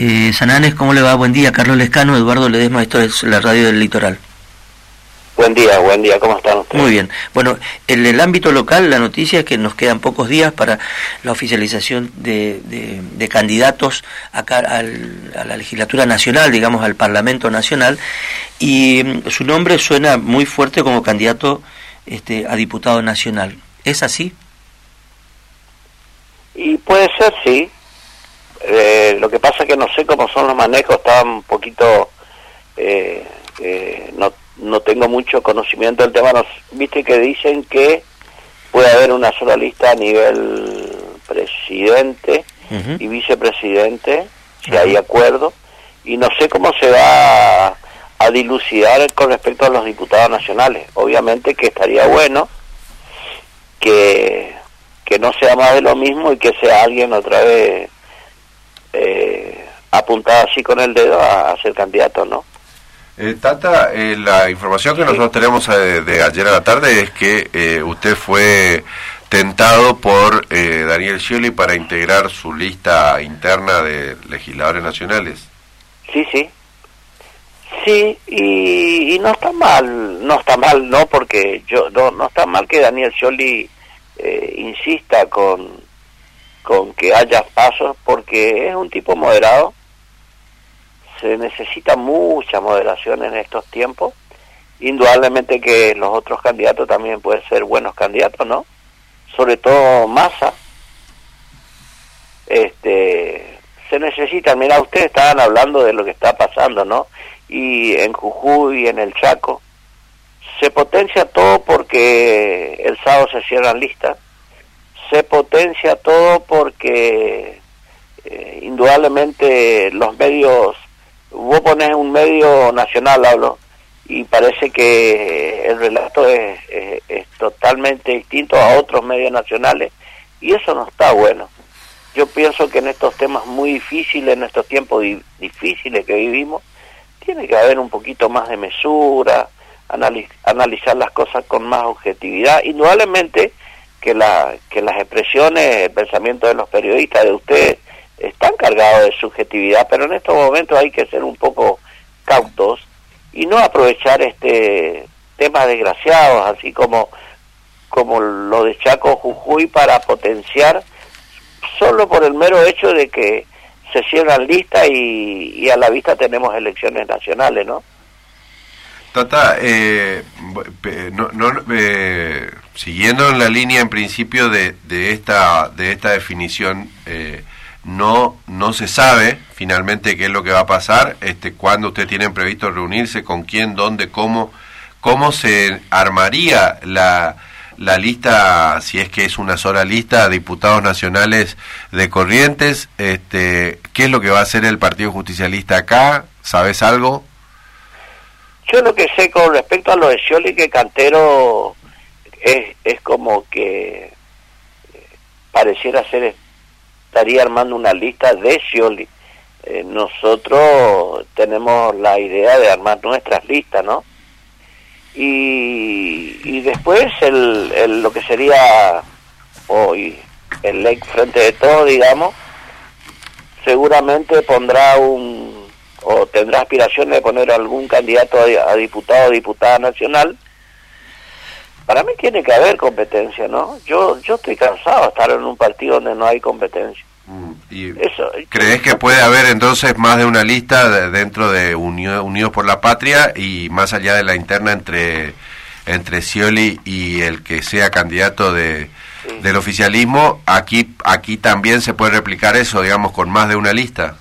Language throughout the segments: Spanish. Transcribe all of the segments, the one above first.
Eh, Sananes, ¿cómo le va? Buen día, Carlos Lescano, Eduardo Ledesma, esto es la radio del litoral. Buen día, buen día, ¿cómo están ustedes? Muy bien. Bueno, en el ámbito local, la noticia es que nos quedan pocos días para la oficialización de, de, candidatos acá al, a la legislatura nacional, digamos, al Parlamento Nacional, y mm, su nombre suena muy fuerte como candidato este, a diputado nacional. ¿Es así? Y puede ser, sí. Eh, lo que pasa es que no sé cómo son los manejos, está un poquito... Eh, eh, no no tengo mucho conocimiento del tema. Viste que dicen que puede haber una sola lista a nivel presidente y vicepresidente, si hay acuerdo, y no sé cómo se va a, dilucidar con respecto a los diputados nacionales. Obviamente que estaría bueno que, que no sea más de lo mismo y que sea alguien otra vez eh, apuntado así con el dedo a, a ser candidato, ¿no? Eh, Tata, eh, la información que nosotros tenemos eh, de, ayer a la tarde es que eh, usted fue tentado por Daniel Scioli para integrar su lista interna de legisladores nacionales. Sí, sí. Sí, y, no está mal, no está mal, no, porque yo no, no está mal que Daniel Scioli insista con, con que haya pasos, porque es un tipo moderado, se necesita mucha moderación en estos tiempos. Indudablemente que los otros candidatos también pueden ser buenos candidatos, ¿no? Sobre todo Massa. Este, se necesitan, mira, ustedes estaban hablando de lo que está pasando, ¿no? Y en Jujuy y en el Chaco. Se potencia todo porque el sábado se cierran listas. Se potencia todo porque eh, indudablemente los medios vos pones un medio nacional, hablo, y parece que el relato es, es, totalmente distinto a otros medios nacionales, y eso no está bueno. Yo pienso que en estos temas muy difíciles, en estos tiempos difíciles que vivimos, tiene que haber un poquito más de mesura, analizar las cosas con más objetividad. Indudablemente que, la, que las expresiones, el pensamiento de los periodistas, de ustedes, están cargados de subjetividad, pero en estos momentos hay que ser un poco cautos y no aprovechar este temas desgraciados, así como como lo de Chaco Jujuy para potenciar solo por el mero hecho de que se cierran listas y, a la vista tenemos elecciones nacionales, ¿no? Tata, eh, no, no, eh, siguiendo en la línea en principio de, de esta de esta definición, eh, no no se sabe finalmente qué es lo que va a pasar, este cuándo ustedes tienen previsto reunirse, con quién, dónde, cómo, cómo se armaría la, la lista, si es que es una sola lista, diputados nacionales de Corrientes, este, qué es lo que va a hacer el Partido Justicialista acá, ¿sabes algo? Yo lo que sé con respecto a lo de Scioli, que Cantero es, es como que pareciera ser estaría armando una lista de Scioli. Eh, nosotros tenemos la idea de armar nuestras listas, ¿no? Y, y después el, el, lo que sería hoy el ley frente de todo, digamos, seguramente pondrá un o tendrá aspiraciones de poner algún candidato a, a diputado o diputada nacional para mí tiene que haber competencia, ¿no? Yo yo estoy cansado de estar en un partido donde no hay competencia. Mm, ¿Crees que puede haber entonces más de una lista dentro de Unidos por la Patria y más allá de la interna entre entre Scioli y el que sea candidato de, del oficialismo, aquí aquí también se puede replicar eso, digamos, con más de una lista?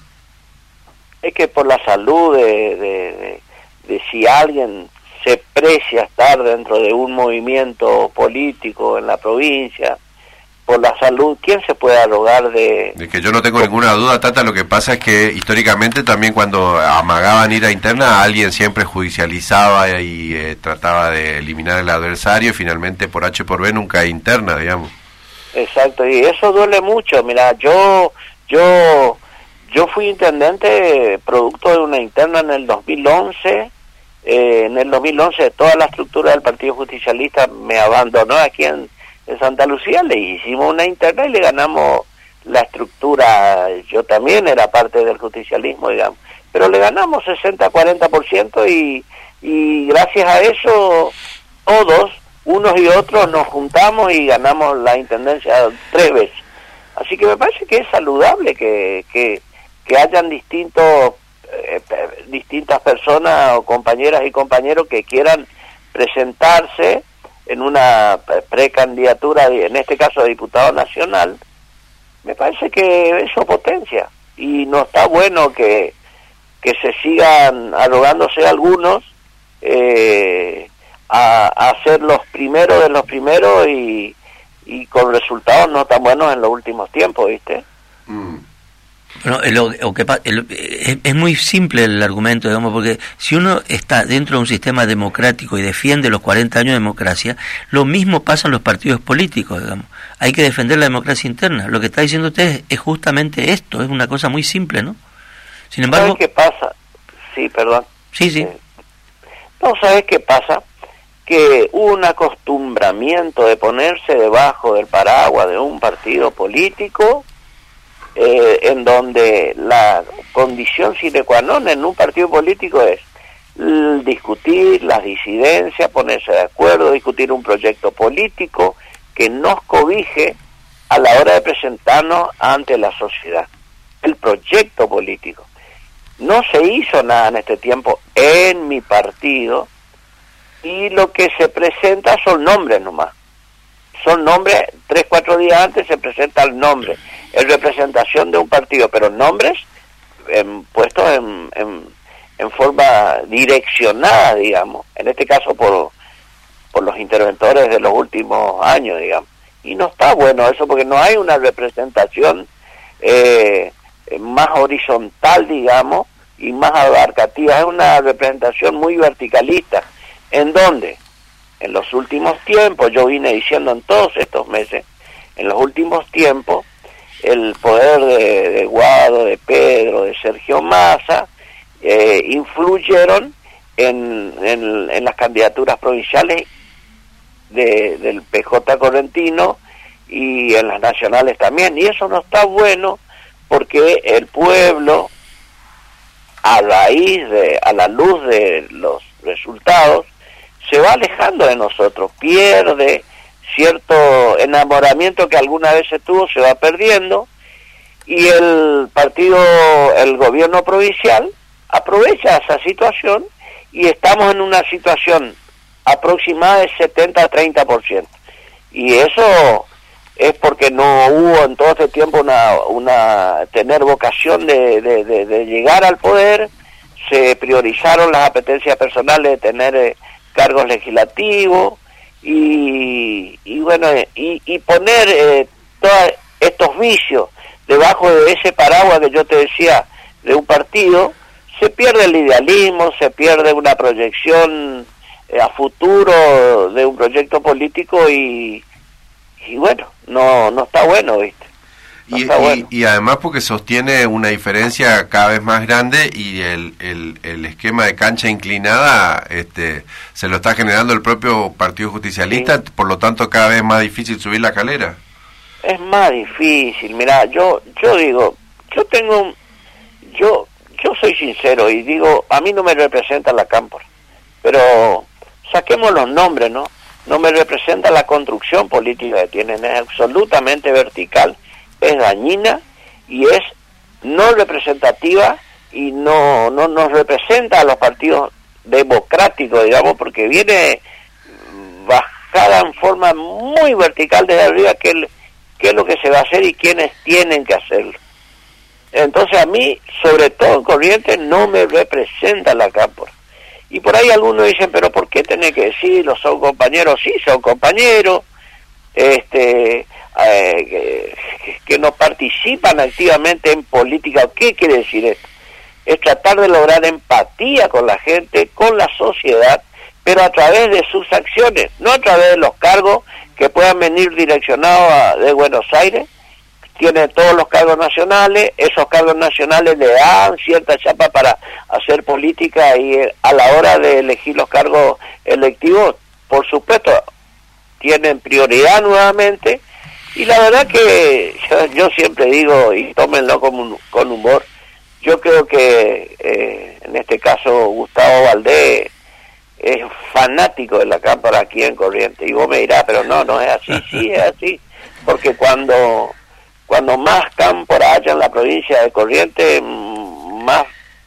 Es que por la salud de, de si alguien precia estar dentro de un movimiento político en la provincia, por la salud, ¿quién se puede arrogar de...? De que yo no tengo ninguna duda, Tata, lo que pasa es que históricamente también cuando amagaban ir a interna, alguien siempre judicializaba y eh, trataba de eliminar al adversario y finalmente por H por B nunca hay interna, digamos. Exacto, y eso duele mucho, mira, yo, yo, yo fui intendente producto de una interna en el 2011 eh, en el 2011 toda la estructura del Partido Justicialista me abandonó aquí en, Santa Lucía, le hicimos una interna y le ganamos la estructura, yo también era parte del justicialismo, digamos, pero le ganamos 60-40% y, y gracias a eso todos, unos y otros, nos juntamos y ganamos la intendencia tres veces. Así que me parece que es saludable que, que, que hayan distintos, distintas personas o compañeras y compañeros que quieran presentarse en una precandidatura, en este caso de diputado nacional, me parece que eso potencia y no está bueno que, que se sigan arrogándose algunos eh, a, a, ser los primeros de los primeros y, y con resultados no tan buenos en los últimos tiempos, ¿viste? Bueno, lo, que, es, es, muy simple el argumento, digamos, porque si uno está dentro de un sistema democrático y defiende los 40 años de democracia, lo mismo pasa en los partidos políticos, digamos. Hay que defender la democracia interna. Lo que está diciendo usted es justamente esto, es una cosa muy simple, ¿no? Sin embargo... ¿Sabes qué pasa? Sí, perdón. Sí, sí. Eh, no, ¿sabes qué pasa? Que un acostumbramiento de ponerse debajo del paraguas de un partido político eh, en donde la condición sine qua non en un partido político es discutir las disidencias, ponerse de acuerdo, discutir un proyecto político que nos cobije a la hora de presentarnos ante la sociedad. El proyecto político. No se hizo nada en este tiempo en mi partido y lo que se presenta son nombres nomás son nombres, tres, cuatro días antes se presenta el nombre, es representación de un partido, pero nombres puestos en, en, forma direccionada, digamos, en este caso por, por los interventores de los últimos años, digamos. Y no está bueno eso porque no hay una representación eh, más horizontal, digamos, y más abarcativa, es una representación muy verticalista. ¿En dónde? En los últimos tiempos, yo vine diciendo en todos estos meses, en los últimos tiempos, el poder de, Guado, de Pedro, de Sergio Massa, eh, influyeron en, en, las candidaturas provinciales de, del PJ Correntino y en las nacionales también. Y eso no está bueno porque el pueblo, a raíz de, a la luz de los resultados, va alejando de nosotros, pierde cierto enamoramiento que alguna vez se tuvo, se va perdiendo, y el partido, el gobierno provincial, aprovecha esa situación y estamos en una situación aproximada de 70 a 30%. Y eso es porque no hubo en todo este tiempo una, una tener vocación de, de, de, llegar al poder, se priorizaron las apetencias personales de tener eh, cargos legislativos y, y bueno, y, y poner eh, todos estos vicios debajo de ese paraguas que yo te decía de un partido, se pierde el idealismo, se pierde una proyección eh, a futuro de un proyecto político y, y bueno, no, no está bueno, ¿viste? Y, además porque sostiene una diferencia cada vez más grande y el, el, esquema de cancha inclinada este, se lo está generando el propio Partido Justicialista, por lo tanto cada vez más difícil subir la calera. Es más difícil, mira, yo yo digo, yo tengo, yo yo soy sincero y digo, a mí no me representa la Cámpora, pero saquemos los nombres, ¿no? No me representa la construcción política que tienen, es absolutamente vertical es dañina y es no representativa y no, no nos representa a los partidos democráticos, digamos, porque viene bajada en forma muy vertical desde arriba qué, qué es lo que se va a hacer y quiénes tienen que hacerlo. Entonces a mí, sobre todo en Corrientes, no me representa la cámpora. Y por ahí algunos dicen, pero ¿por qué tenés que decirlo? ¿Son compañeros? Sí, son compañeros. Este, eh, que, no participan activamente en política. ¿Qué quiere decir esto? Es tratar de lograr empatía con la gente, con la sociedad, pero a través de sus acciones, no a través de los cargos que puedan venir direccionados de Buenos Aires. Tiene todos los cargos nacionales, esos cargos nacionales le dan cierta chapa para hacer política y eh, a la hora de elegir los cargos electivos, por supuesto, tienen prioridad nuevamente Y la verdad que yo, siempre digo, y tómenlo con, con humor, yo creo que eh, en este caso Gustavo Valdés es fanático de la cámara aquí en Corriente. Y vos me dirás, pero no, no es así, sí es así. Porque cuando, cuando más cámpora haya en la provincia de Corriente, más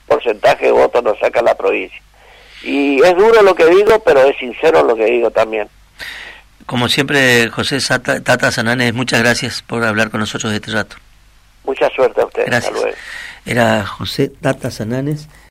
porcentaje de votos nos saca la provincia. Y es duro lo que digo, pero es sincero lo que digo también. Como siempre, José Tata Sananes, muchas gracias por hablar con nosotros este rato. Mucha suerte a ustedes. Gracias. Era José Tata Sananes.